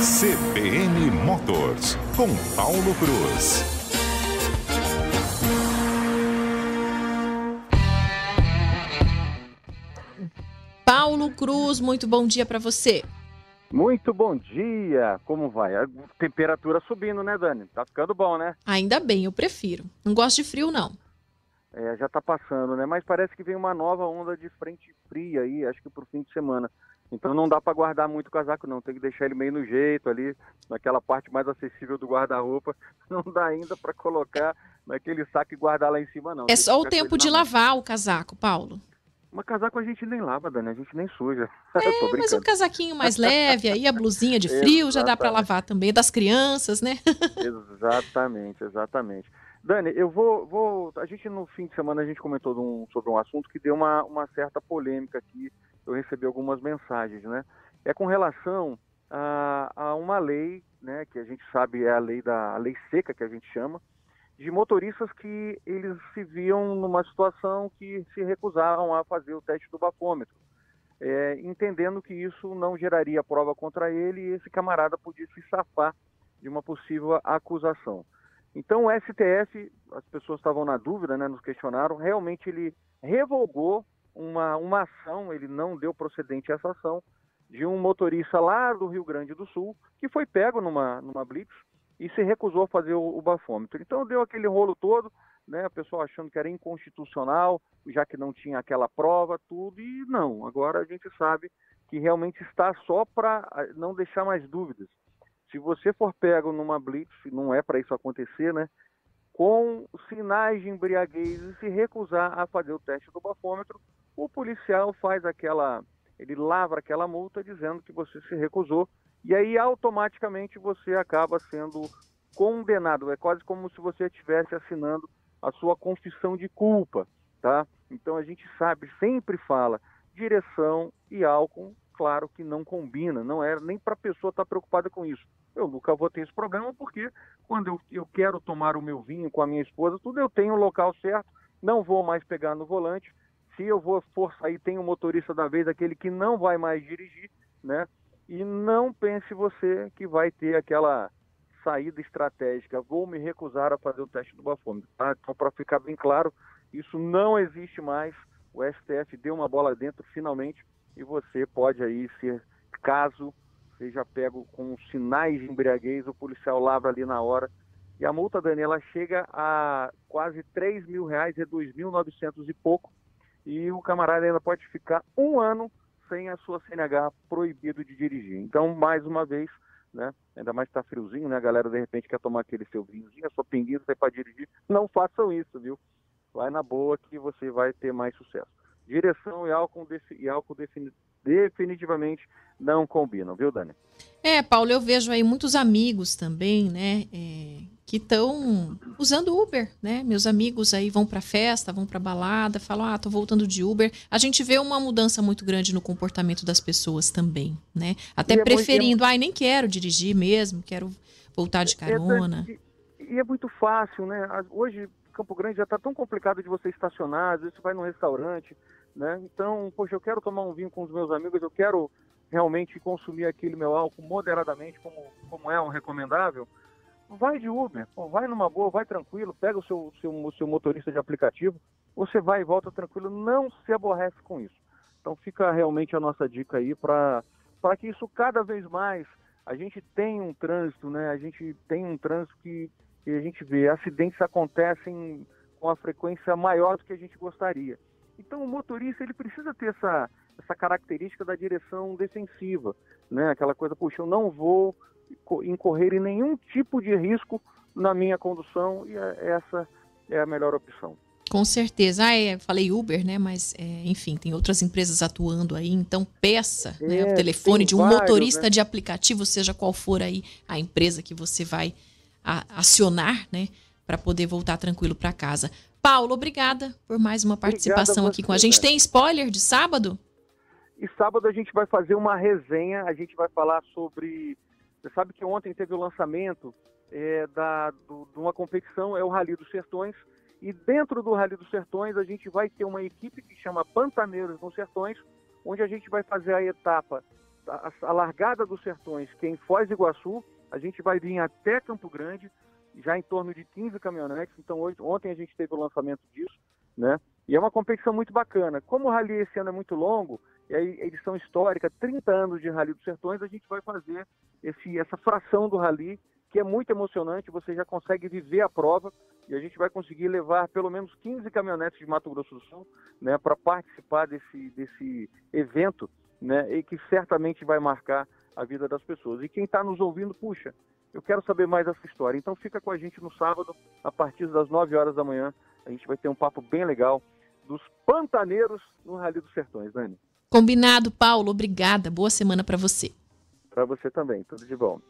CBN Motors, com Paulo Cruz. Paulo Cruz, muito bom dia para você. Muito bom dia, como vai? A temperatura subindo, né, Dani? Tá ficando bom, né? Ainda bem, eu prefiro. Não gosto de frio, não. É, já tá passando, né? Mas parece que vem uma nova onda de frente fria aí, acho que pro fim de semana. Então não dá para guardar muito o casaco, não. Tem que deixar ele meio no jeito ali, naquela parte mais acessível do guarda-roupa. Não dá ainda para colocar naquele saco e guardar lá em cima, não. É só o tempo de lavar o casaco, Paulo. Mas casaco a gente nem lava, Dani, a gente nem suja. É, mas um casaquinho mais leve, aí a blusinha de frio já dá para lavar também, das crianças, né? exatamente, exatamente. Dani, eu vou, vou. A gente no fim de semana a gente comentou um, sobre um assunto que deu uma, uma certa polêmica aqui. Eu recebi algumas mensagens, né? É com relação a, a uma lei, né? Que a gente sabe é a lei da a lei seca que a gente chama, de motoristas que eles se viam numa situação que se recusaram a fazer o teste do bafômetro, é, entendendo que isso não geraria prova contra ele e esse camarada podia se safar de uma possível acusação. Então o STF, as pessoas estavam na dúvida, né, nos questionaram, realmente ele revogou uma, uma ação, ele não deu procedente a essa ação, de um motorista lá do Rio Grande do Sul, que foi pego numa, numa blitz e se recusou a fazer o, o bafômetro. Então deu aquele rolo todo, né, a pessoa achando que era inconstitucional, já que não tinha aquela prova, tudo, e não, agora a gente sabe que realmente está só para não deixar mais dúvidas. Se você for pego numa blitz, não é para isso acontecer, né? Com sinais de embriaguez e se recusar a fazer o teste do bafômetro, o policial faz aquela, ele lavra aquela multa dizendo que você se recusou e aí automaticamente você acaba sendo condenado. É quase como se você estivesse assinando a sua confissão de culpa, tá? Então a gente sabe, sempre fala, direção e álcool, claro que não combina, não é nem para a pessoa estar tá preocupada com isso. Eu nunca vou ter esse problema porque quando eu, eu quero tomar o meu vinho com a minha esposa, tudo eu tenho o local certo, não vou mais pegar no volante. Se eu vou for sair, tem o motorista da vez, aquele que não vai mais dirigir, né? E não pense você que vai ter aquela saída estratégica. Vou me recusar a fazer o teste do bafômetro. Tá? Então, para ficar bem claro, isso não existe mais. O STF deu uma bola dentro finalmente e você pode aí ser, caso seja pego com sinais de embriaguez, o policial lavra ali na hora. E a multa, Daniela, chega a quase 3 mil reais, é 2.900 e pouco. E o camarada ainda pode ficar um ano sem a sua CNH proibido de dirigir. Então, mais uma vez, né, ainda mais está friozinho, né, a galera de repente quer tomar aquele seu vinhozinho, a sua pinguinha, sai para dirigir, não façam isso, viu? Vai na boa que você vai ter mais sucesso. Direção e álcool, e álcool definitivamente não combinam, viu, Dani? É, Paulo, eu vejo aí muitos amigos também, né, é, que estão usando Uber, né? Meus amigos aí vão para festa, vão para balada, falam: "Ah, tô voltando de Uber". A gente vê uma mudança muito grande no comportamento das pessoas também, né? Até e preferindo, é muito... ai, nem quero dirigir mesmo, quero voltar de é, é, carona. e é muito fácil, né? Hoje Campo Grande já está tão complicado de você estacionar, às vezes você vai num restaurante, né? Então, poxa, eu quero tomar um vinho com os meus amigos, eu quero realmente consumir aquele meu álcool moderadamente, como, como é um recomendável, vai de Uber, pô, vai numa boa, vai tranquilo, pega o seu, seu, seu motorista de aplicativo, você vai e volta tranquilo, não se aborrece com isso. Então fica realmente a nossa dica aí para que isso cada vez mais a gente tem um trânsito, né? A gente tem um trânsito que, que a gente vê acidentes acontecem com a frequência maior do que a gente gostaria. Então o motorista ele precisa ter essa, essa característica da direção defensiva, né? Aquela coisa, puxa, eu não vou incorrer em nenhum tipo de risco na minha condução e é, essa é a melhor opção. Com certeza. Ah, é, falei Uber, né? Mas, é, enfim, tem outras empresas atuando aí. Então, peça né, é, né, o telefone de um vários, motorista né? de aplicativo, seja qual for aí a empresa que você vai a, acionar, né? Para poder voltar tranquilo para casa. Paulo, obrigada por mais uma participação você, aqui com a gente. Tem spoiler de sábado? E sábado a gente vai fazer uma resenha, a gente vai falar sobre. Você sabe que ontem teve o lançamento é, da, do, de uma competição, é o Rally dos Sertões, e dentro do Rally dos Sertões a gente vai ter uma equipe que chama Pantaneiros nos Sertões, onde a gente vai fazer a etapa a, a largada dos sertões, que é em Foz do Iguaçu, a gente vai vir até Campo Grande, já em torno de 15 caminhonetes. Então, hoje, ontem a gente teve o lançamento disso, né? E é uma competição muito bacana. Como o Rally esse ano é muito longo, a edição histórica, 30 anos de Rally dos Sertões, a gente vai fazer esse, essa fração do Rally, que é muito emocionante, você já consegue viver a prova, e a gente vai conseguir levar pelo menos 15 caminhonetes de Mato Grosso do Sul, né, para participar desse, desse evento, né, e que certamente vai marcar a vida das pessoas. E quem está nos ouvindo, puxa, eu quero saber mais dessa história. Então fica com a gente no sábado, a partir das 9 horas da manhã. A gente vai ter um papo bem legal dos pantaneiros no Rally dos Sertões, Dani. Combinado, Paulo. Obrigada. Boa semana para você. Para você também. Tudo de bom.